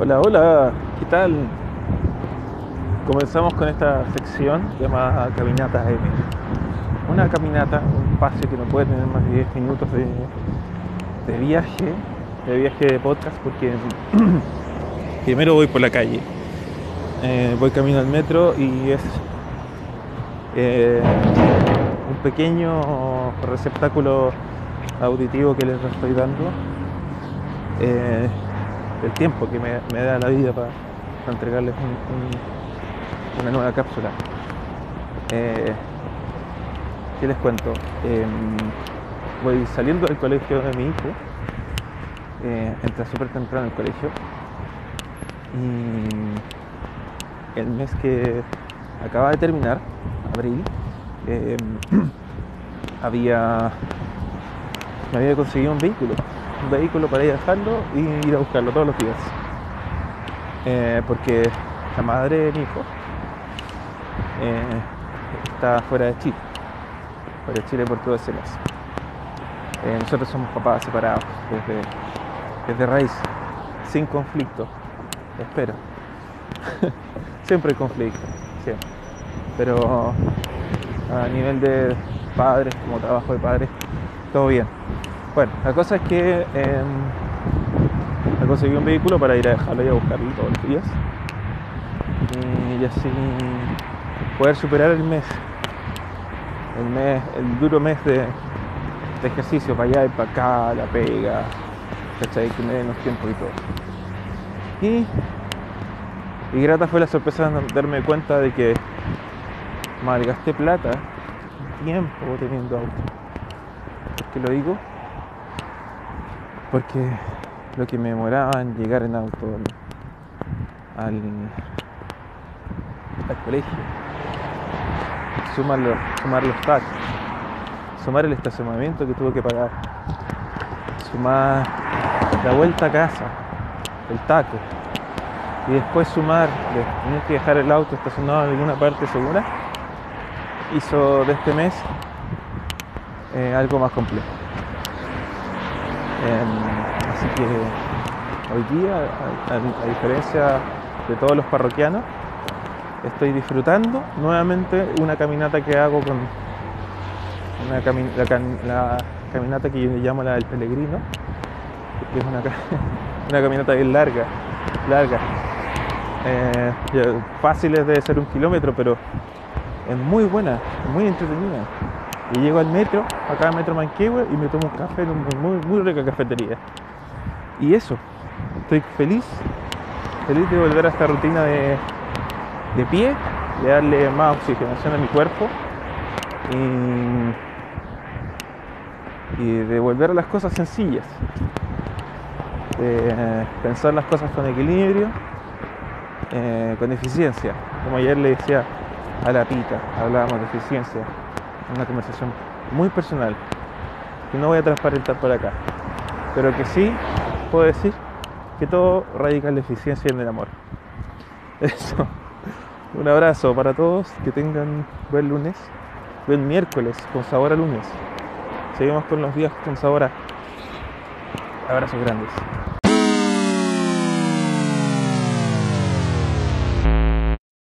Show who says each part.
Speaker 1: Hola, hola, ¿qué tal? Comenzamos con esta sección llamada Caminata M. Una caminata, un paseo que no puede tener más de 10 minutos de, viaje, de viaje de podcast, porque primero voy por la calle, eh, voy camino al metro y es eh, un pequeño receptáculo auditivo que les estoy dando. Eh, el tiempo que me, da la vida para, entregarles un, un, una nueva cápsula. Eh, ¿Qué les cuento? Eh, voy saliendo del colegio de mi hijo, eh, entra súper temprano el colegio y el mes que acaba de terminar, abril, eh, había había conseguido un vehículo vehículo para ir a dejarlo y ir a buscarlo todos los días. Eh, porque la madre de mi hijo eh, está fuera de Chile, fuera de Chile por todo ese mes. Eh, nosotros somos papás separados desde, desde raíz, sin conflicto, espero. siempre hay conflicto, siempre. Pero a nivel de padres, como trabajo de padres, todo bien. Bueno, la cosa es que eh, conseguí un vehículo para ir a dejarlo y a buscarlo todos los días. Y así poder superar el mes. El mes, el duro mes de, de ejercicio para allá y para acá, la pega, ¿cachai? Que me den los tiempos y todo. Y, y grata fue la sorpresa de darme cuenta de que malgasté plata, tiempo teniendo auto. ¿Por qué lo digo? Porque lo que me demoraba en llegar en auto al, colegio, sumar los, sumar los taxis, sumar el estacionamiento que tuve que pagar, sumar la vuelta a casa, el taco, y después sumar, tener que dejar el auto estacionado en alguna parte segura, hizo de este mes eh, algo más complejo. Eh, así que hoy día, a, diferencia de todos los parroquianos, estoy disfrutando nuevamente una caminata que hago con una la, caminata que yo llamo la del peregrino, que es una, una caminata bien larga, larga. Eh, fáciles de ser un kilómetro, pero es muy buena, muy entretenida y llego al metro, acá al metro Manquehue y me tomo un café en una muy, muy rica cafetería. Y eso, estoy feliz, feliz de volver a esta rutina de, de pie, de darle más oxigenación a mi cuerpo y, y de volver a las cosas sencillas, de pensar las cosas con equilibrio, eh, con eficiencia. Como ayer le decía a la pita, hablábamos de eficiencia una conversación muy personal que no voy a transparentar por acá, pero que sí puedo decir que todo radica en la eficiencia y en el amor. Eso. Un abrazo para todos, que tengan buen lunes, buen miércoles con sabor a lunes. Seguimos con los días con sabor a abrazos grandes.